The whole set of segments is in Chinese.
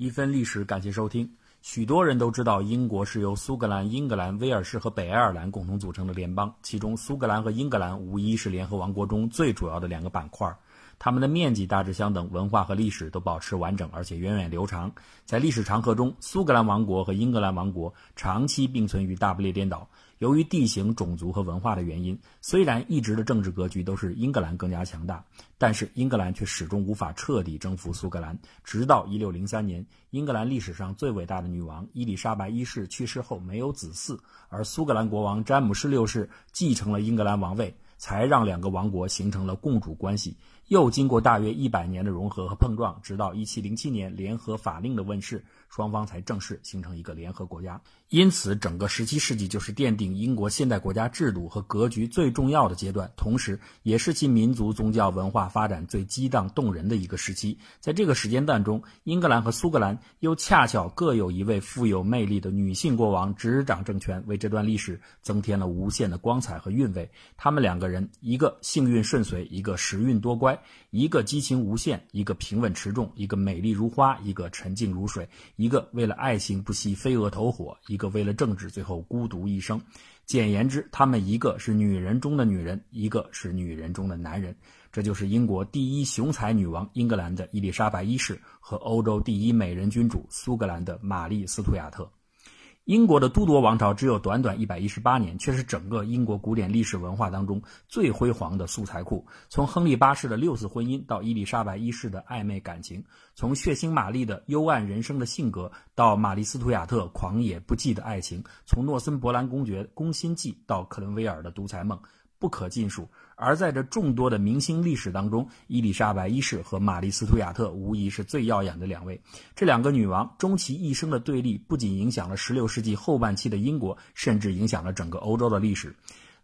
一分历史，感谢收听。许多人都知道，英国是由苏格兰、英格兰、威尔士和北爱尔兰共同组成的联邦，其中苏格兰和英格兰无疑是联合王国中最主要的两个板块。它们的面积大致相等，文化和历史都保持完整，而且源远流长。在历史长河中，苏格兰王国和英格兰王国长期并存于大不列颠岛。由于地形、种族和文化的原因，虽然一直的政治格局都是英格兰更加强大，但是英格兰却始终无法彻底征服苏格兰。直到1603年，英格兰历史上最伟大的女王伊丽莎白一世去世后没有子嗣，而苏格兰国王詹姆士六世继承了英格兰王位，才让两个王国形成了共主关系。又经过大约一百年的融合和碰撞，直到一七零七年联合法令的问世，双方才正式形成一个联合国家。因此，整个十七世纪就是奠定英国现代国家制度和格局最重要的阶段，同时也是其民族宗教文化发展最激荡动人的一个时期。在这个时间段中，英格兰和苏格兰又恰巧各有一位富有魅力的女性国王执掌政权，为这段历史增添了无限的光彩和韵味。他们两个人，一个幸运顺遂，一个时运多乖。一个激情无限，一个平稳持重，一个美丽如花，一个沉静如水，一个为了爱情不惜飞蛾投火，一个为了政治最后孤独一生。简言之，他们一个是女人中的女人，一个是女人中的男人。这就是英国第一雄才女王英格兰的伊丽莎白一世和欧洲第一美人君主苏格兰的玛丽·斯图亚特。英国的都铎王朝只有短短一百一十八年，却是整个英国古典历史文化当中最辉煌的素材库。从亨利八世的六次婚姻到伊丽莎白一世的暧昧感情，从血腥玛丽的幽暗人生的性格到玛丽斯图亚特狂野不羁的爱情，从诺森伯兰公爵攻心计到克伦威尔的独裁梦。不可尽数。而在这众多的明星历史当中，伊丽莎白一世和玛丽·斯图亚特无疑是最耀眼的两位。这两个女王终其一生的对立，不仅影响了16世纪后半期的英国，甚至影响了整个欧洲的历史。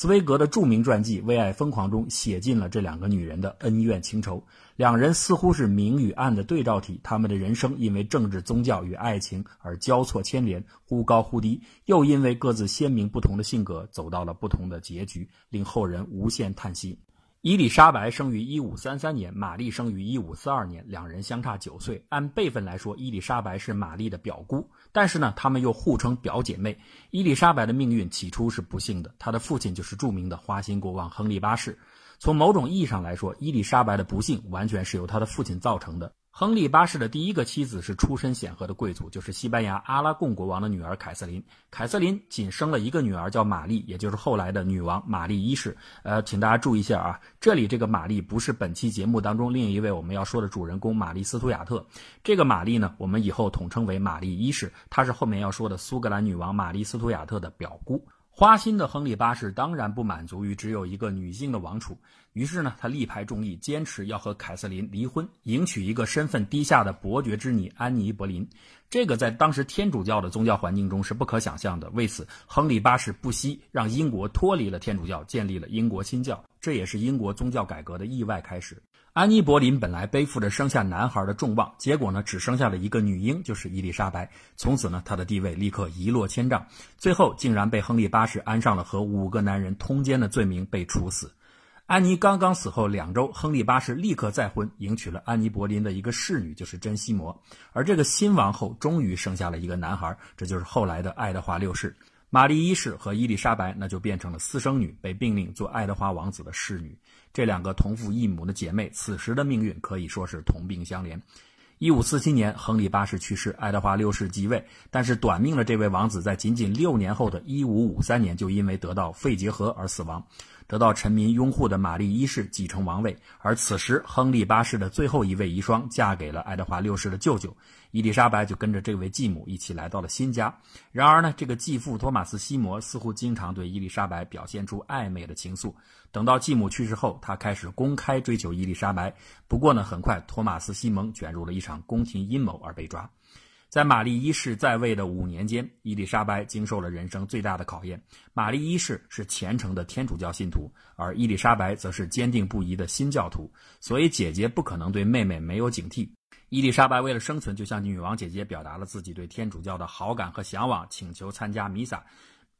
茨威格的著名传记《为爱疯狂》中写尽了这两个女人的恩怨情仇。两人似乎是明与暗的对照体，他们的人生因为政治、宗教与爱情而交错牵连，忽高忽低，又因为各自鲜明不同的性格走到了不同的结局，令后人无限叹息。伊丽莎白生于一五三三年，玛丽生于一五四二年，两人相差九岁。按辈分来说，伊丽莎白是玛丽的表姑，但是呢，他们又互称表姐妹。伊丽莎白的命运起初是不幸的，她的父亲就是著名的花心国王亨利八世。从某种意义上来说，伊丽莎白的不幸完全是由她的父亲造成的。亨利八世的第一个妻子是出身显赫的贵族，就是西班牙阿拉贡国王的女儿凯瑟琳。凯瑟琳仅生了一个女儿，叫玛丽，也就是后来的女王玛丽一世。呃，请大家注意一下啊，这里这个玛丽不是本期节目当中另一位我们要说的主人公玛丽斯图亚特。这个玛丽呢，我们以后统称为玛丽一世，她是后面要说的苏格兰女王玛丽斯图亚特的表姑。花心的亨利八世当然不满足于只有一个女性的王储，于是呢，他力排众议，坚持要和凯瑟琳离婚，迎娶一个身份低下的伯爵之女安妮·柏林。这个在当时天主教的宗教环境中是不可想象的。为此，亨利八世不惜让英国脱离了天主教，建立了英国新教，这也是英国宗教改革的意外开始。安妮·柏林本来背负着生下男孩的重望，结果呢，只生下了一个女婴，就是伊丽莎白。从此呢，她的地位立刻一落千丈，最后竟然被亨利八世安上了和五个男人通奸的罪名，被处死。安妮刚刚死后两周，亨利八世立刻再婚，迎娶了安妮·柏林的一个侍女，就是珍西摩。而这个新王后终于生下了一个男孩，这就是后来的爱德华六世。玛丽一世和伊丽莎白那就变成了私生女，被命令做爱德华王子的侍女。这两个同父异母的姐妹，此时的命运可以说是同病相怜。一五四七年，亨利八世去世，爱德华六世即位。但是短命的这位王子，在仅仅六年后的一五五三年，就因为得到肺结核而死亡。得到臣民拥护的玛丽一世继承王位，而此时亨利八世的最后一位遗孀嫁给了爱德华六世的舅舅伊丽莎白，就跟着这位继母一起来到了新家。然而呢，这个继父托马斯西摩似乎经常对伊丽莎白表现出暧昧的情愫。等到继母去世后，他开始公开追求伊丽莎白。不过呢，很快托马斯西蒙卷入了一场宫廷阴谋而被抓。在玛丽一世在位的五年间，伊丽莎白经受了人生最大的考验。玛丽一世是虔诚的天主教信徒，而伊丽莎白则是坚定不移的新教徒，所以姐姐不可能对妹妹没有警惕。伊丽莎白为了生存，就向女王姐姐表达了自己对天主教的好感和向往，请求参加弥撒。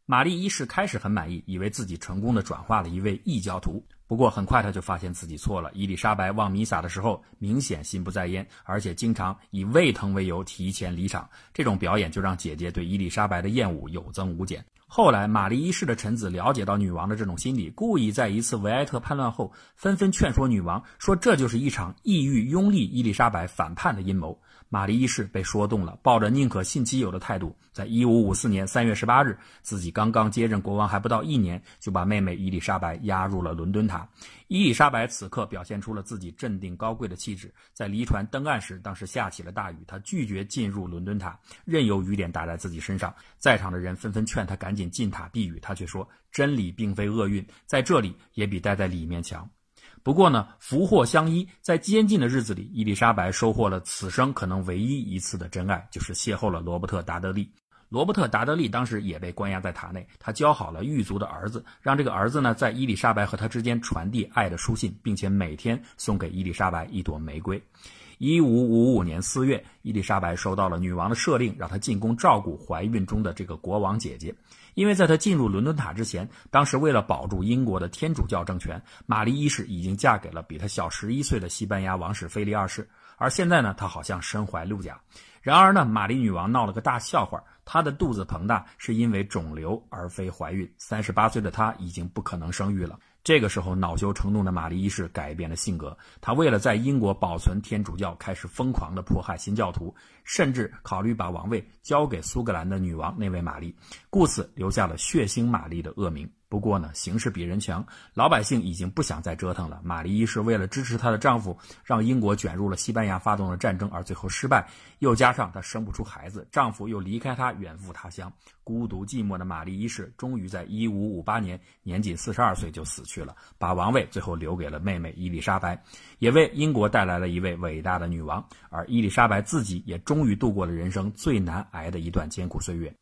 玛丽一世开始很满意，以为自己成功的转化了一位异教徒。不过很快他就发现自己错了。伊丽莎白望弥撒的时候明显心不在焉，而且经常以胃疼为由提前离场。这种表演就让姐姐对伊丽莎白的厌恶有增无减。后来，玛丽一世的臣子了解到女王的这种心理，故意在一次维埃特叛乱后，纷纷劝说女王说这就是一场意欲拥立伊丽莎白反叛的阴谋。玛丽一世被说动了，抱着宁可信其有的态度，在一五五四年三月十八日，自己刚刚接任国王还不到一年，就把妹妹伊丽莎白押入了伦敦塔。伊丽莎白此刻表现出了自己镇定高贵的气质，在离船登岸时，当时下起了大雨，她拒绝进入伦敦塔，任由雨点打在自己身上。在场的人纷纷劝她赶紧进塔避雨，她却说：“真理并非厄运，在这里也比待在里面强。”不过呢，福祸相依，在监禁的日子里，伊丽莎白收获了此生可能唯一一次的真爱，就是邂逅了罗伯特·达德利。罗伯特·达德利当时也被关押在塔内，他教好了狱卒的儿子，让这个儿子呢在伊丽莎白和他之间传递爱的书信，并且每天送给伊丽莎白一朵玫瑰。一五五五年四月，伊丽莎白收到了女王的赦令，让她进宫照顾怀孕中的这个国王姐姐。因为在他进入伦敦塔之前，当时为了保住英国的天主教政权，玛丽一世已经嫁给了比她小十一岁的西班牙王室菲利二世。而现在呢，她好像身怀六甲。然而呢，玛丽女王闹了个大笑话，她的肚子膨大是因为肿瘤，而非怀孕。三十八岁的她已经不可能生育了。这个时候，恼羞成怒的玛丽一世改变了性格。她为了在英国保存天主教，开始疯狂的迫害新教徒，甚至考虑把王位交给苏格兰的女王那位玛丽，故此留下了血腥玛丽的恶名。不过呢，形势比人强，老百姓已经不想再折腾了。玛丽一世为了支持她的丈夫，让英国卷入了西班牙发动的战争，而最后失败。又加上她生不出孩子，丈夫又离开她远赴他乡，孤独寂寞的玛丽一世，终于在1558年，年仅42岁就死去了，把王位最后留给了妹妹伊丽莎白，也为英国带来了一位伟大的女王。而伊丽莎白自己也终于度过了人生最难挨的一段艰苦岁月。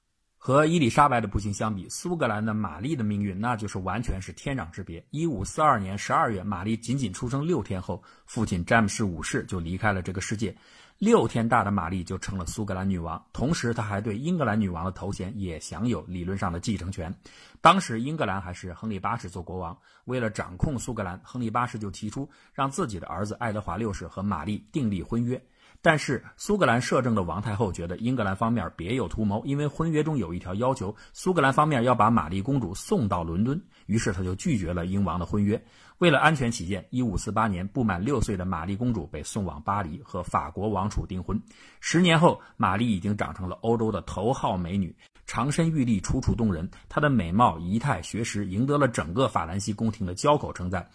和伊丽莎白的不幸相比，苏格兰的玛丽的命运那就是完全是天壤之别。一五四二年十二月，玛丽仅仅出生六天后，父亲詹姆士五世就离开了这个世界。六天大的玛丽就成了苏格兰女王，同时她还对英格兰女王的头衔也享有理论上的继承权。当时英格兰还是亨利八世做国王，为了掌控苏格兰，亨利八世就提出让自己的儿子爱德华六世和玛丽订立婚约。但是苏格兰摄政的王太后觉得英格兰方面别有图谋，因为婚约中有一条要求，苏格兰方面要把玛丽公主送到伦敦，于是她就拒绝了英王的婚约。为了安全起见，一五四八年不满六岁的玛丽公主被送往巴黎和法国王储订婚。十年后，玛丽已经长成了欧洲的头号美女，长身玉立，楚楚动人。她的美貌、仪态、学识赢得了整个法兰西宫廷的交口称赞。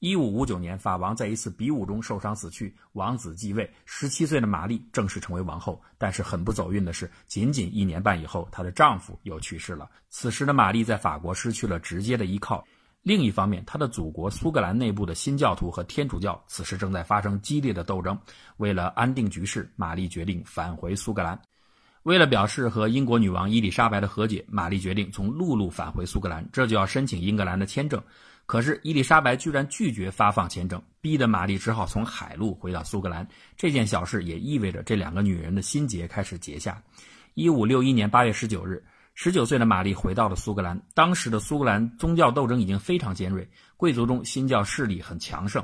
一五五九年，法王在一次比武中受伤死去，王子继位。十七岁的玛丽正式成为王后。但是很不走运的是，仅仅一年半以后，她的丈夫又去世了。此时的玛丽在法国失去了直接的依靠。另一方面，她的祖国苏格兰内部的新教徒和天主教此时正在发生激烈的斗争。为了安定局势，玛丽决定返回苏格兰。为了表示和英国女王伊丽莎白的和解，玛丽决定从陆路返回苏格兰，这就要申请英格兰的签证。可是伊丽莎白居然拒绝发放签证，逼得玛丽只好从海路回到苏格兰。这件小事也意味着这两个女人的心结开始结下。一五六一年八月十九日，十九岁的玛丽回到了苏格兰。当时的苏格兰宗教斗争已经非常尖锐，贵族中新教势力很强盛。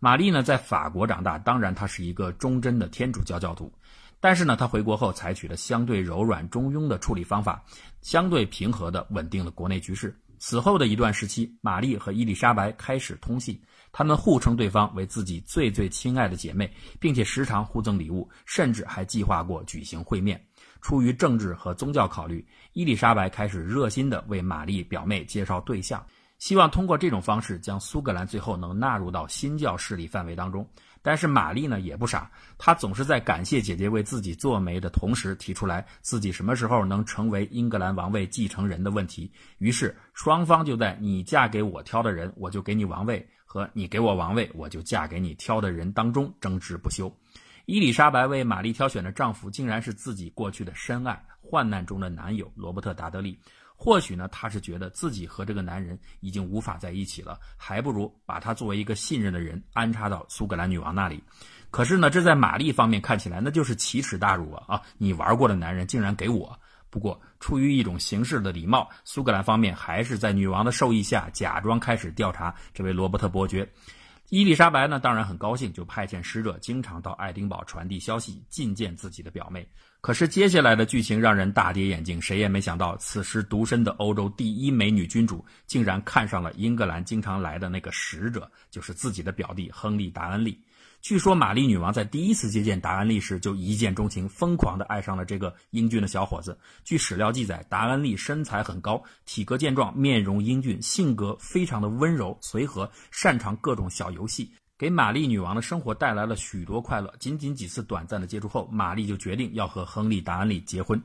玛丽呢，在法国长大，当然她是一个忠贞的天主教教徒。但是呢，她回国后采取了相对柔软中庸的处理方法，相对平和的稳定了国内局势。此后的一段时期，玛丽和伊丽莎白开始通信，他们互称对方为自己最最亲爱的姐妹，并且时常互赠礼物，甚至还计划过举行会面。出于政治和宗教考虑，伊丽莎白开始热心地为玛丽表妹介绍对象，希望通过这种方式将苏格兰最后能纳入到新教势力范围当中。但是玛丽呢也不傻，她总是在感谢姐姐为自己做媒的同时，提出来自己什么时候能成为英格兰王位继承人的问题。于是双方就在“你嫁给我挑的人，我就给你王位”和“你给我王位，我就嫁给你挑的人”当中争执不休。伊丽莎白为玛丽挑选的丈夫，竟然是自己过去的深爱、患难中的男友罗伯特·达德利。或许呢，他是觉得自己和这个男人已经无法在一起了，还不如把他作为一个信任的人安插到苏格兰女王那里。可是呢，这在玛丽方面看起来那就是奇耻大辱啊！啊，你玩过的男人竟然给我，不过，出于一种形式的礼貌，苏格兰方面还是在女王的授意下，假装开始调查这位罗伯特伯爵。伊丽莎白呢，当然很高兴，就派遣使者经常到爱丁堡传递消息，觐见自己的表妹。可是接下来的剧情让人大跌眼镜，谁也没想到，此时独身的欧洲第一美女君主，竟然看上了英格兰经常来的那个使者，就是自己的表弟亨利·达恩利。据说玛丽女王在第一次接见达恩利时就一见钟情，疯狂地爱上了这个英俊的小伙子。据史料记载，达恩利身材很高，体格健壮，面容英俊，性格非常的温柔随和，擅长各种小游戏。给玛丽女王的生活带来了许多快乐。仅仅几次短暂的接触后，玛丽就决定要和亨利·达恩利结婚。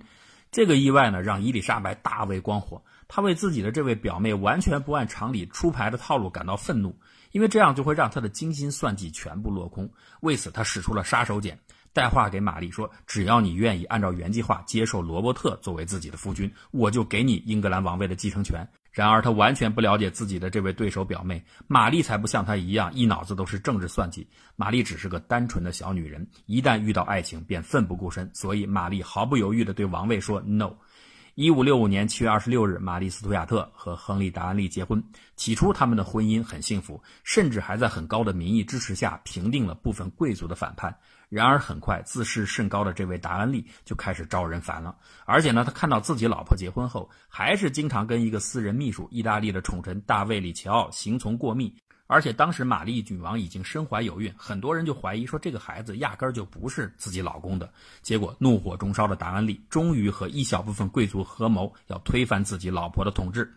这个意外呢，让伊丽莎白大为光火。他为自己的这位表妹完全不按常理出牌的套路感到愤怒，因为这样就会让他的精心算计全部落空。为此，他使出了杀手锏，带话给玛丽说：“只要你愿意按照原计划接受罗伯特作为自己的夫君，我就给你英格兰王位的继承权。”然而，他完全不了解自己的这位对手表妹玛丽，才不像他一样一脑子都是政治算计。玛丽只是个单纯的小女人，一旦遇到爱情便奋不顾身，所以玛丽毫不犹豫地对王位说 “no”。一五六五年七月二十六日，玛丽·斯图亚特和亨利·达恩利结婚。起初，他们的婚姻很幸福，甚至还在很高的民意支持下平定了部分贵族的反叛。然而，很快自视甚高的这位达恩利就开始招人烦了。而且呢，他看到自己老婆结婚后，还是经常跟一个私人秘书、意大利的宠臣大卫·里奇奥行从过密。而且当时玛丽女王已经身怀有孕，很多人就怀疑说这个孩子压根儿就不是自己老公的。结果怒火中烧的达恩利终于和一小部分贵族合谋，要推翻自己老婆的统治。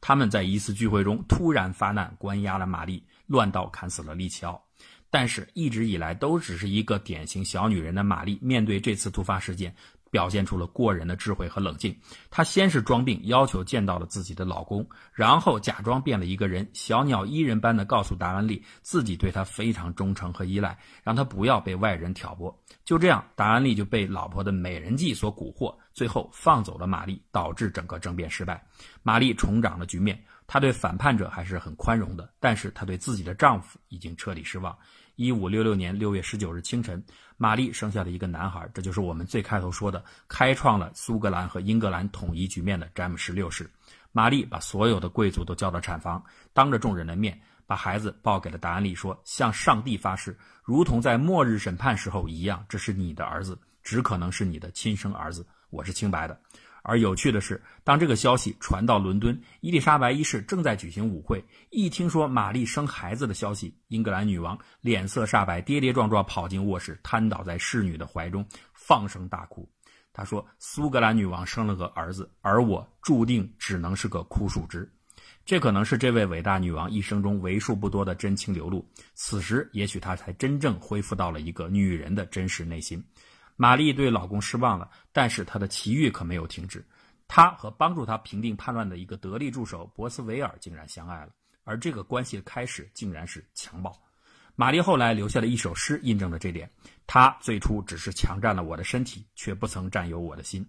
他们在一次聚会中突然发难，关押了玛丽，乱刀砍死了利奇奥。但是，一直以来都只是一个典型小女人的玛丽，面对这次突发事件，表现出了过人的智慧和冷静。她先是装病，要求见到了自己的老公，然后假装变了一个人，小鸟依人般的告诉达恩利自己对他非常忠诚和依赖，让他不要被外人挑拨。就这样，达恩利就被老婆的美人计所蛊惑，最后放走了玛丽，导致整个政变失败。玛丽重掌了局面，她对反叛者还是很宽容的，但是她对自己的丈夫已经彻底失望。一五六六年六月十九日清晨，玛丽生下了一个男孩，这就是我们最开头说的开创了苏格兰和英格兰统一局面的詹姆士六世。玛丽把所有的贵族都叫到产房，当着众人的面把孩子抱给了达安利，说：“向上帝发誓，如同在末日审判时候一样，这是你的儿子，只可能是你的亲生儿子，我是清白的。”而有趣的是，当这个消息传到伦敦，伊丽莎白一世正在举行舞会。一听说玛丽生孩子的消息，英格兰女王脸色煞白，跌跌撞撞跑进卧室，瘫倒在侍女的怀中，放声大哭。她说：“苏格兰女王生了个儿子，而我注定只能是个枯树枝。”这可能是这位伟大女王一生中为数不多的真情流露。此时，也许她才真正恢复到了一个女人的真实内心。玛丽对老公失望了，但是她的奇遇可没有停止。她和帮助她平定叛乱的一个得力助手博斯维尔竟然相爱了，而这个关系的开始竟然是强暴。玛丽后来留下了一首诗，印证了这点。她最初只是强占了我的身体，却不曾占有我的心。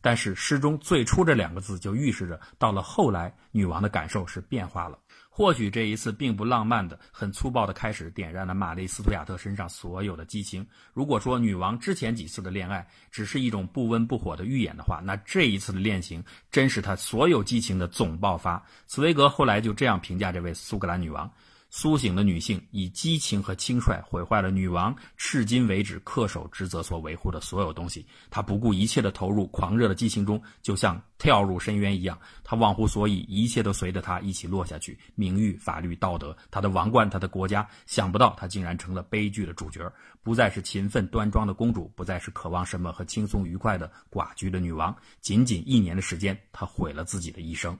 但是诗中“最初”这两个字就预示着，到了后来，女王的感受是变化了。或许这一次并不浪漫的、很粗暴的开始，点燃了玛丽·斯图亚特身上所有的激情。如果说女王之前几次的恋爱只是一种不温不火的预演的话，那这一次的恋情真是她所有激情的总爆发。茨威格后来就这样评价这位苏格兰女王。苏醒的女性以激情和轻率毁坏了女王至今为止恪守职责所维护的所有东西。她不顾一切地投入狂热的激情中，就像跳入深渊一样。她忘乎所以，一切都随着她一起落下去。名誉、法律、道德，她的王冠，她的国家。想不到她竟然成了悲剧的主角，不再是勤奋端庄的公主，不再是渴望什么和轻松愉快的寡居的女王。仅仅一年的时间，她毁了自己的一生。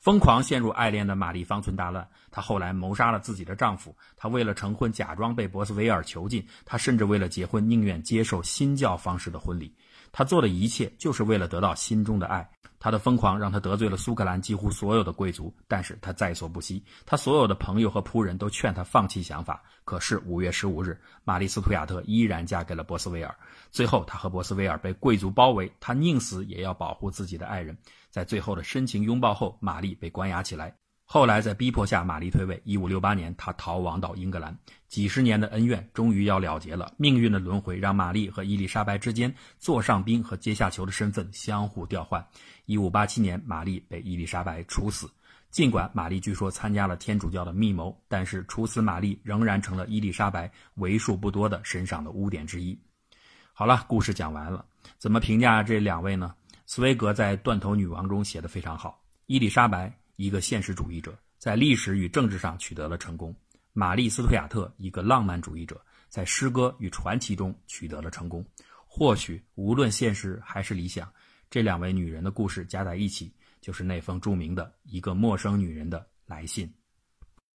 疯狂陷入爱恋的玛丽方寸大乱，她后来谋杀了自己的丈夫。她为了成婚，假装被博斯维尔囚禁。她甚至为了结婚，宁愿接受新教方式的婚礼。他做的一切，就是为了得到心中的爱。他的疯狂让他得罪了苏格兰几乎所有的贵族，但是他在所不惜。他所有的朋友和仆人都劝他放弃想法。可是五月十五日，玛丽斯图亚特依然嫁给了博斯维尔。最后，他和博斯维尔被贵族包围，他宁死也要保护自己的爱人。在最后的深情拥抱后，玛丽被关押起来。后来在逼迫下，玛丽退位。一五六八年，她逃亡到英格兰。几十年的恩怨终于要了结了。命运的轮回让玛丽和伊丽莎白之间座上宾和阶下囚的身份相互调换。一五八七年，玛丽被伊丽莎白处死。尽管玛丽据说参加了天主教的密谋，但是处死玛丽仍然成了伊丽莎白为数不多的身上的污点之一。好了，故事讲完了。怎么评价这两位呢？茨威格在《断头女王》中写的非常好。伊丽莎白，一个现实主义者，在历史与政治上取得了成功。玛丽·斯图亚特，一个浪漫主义者，在诗歌与传奇中取得了成功。或许无论现实还是理想，这两位女人的故事加在一起，就是那封著名的一个陌生女人的来信。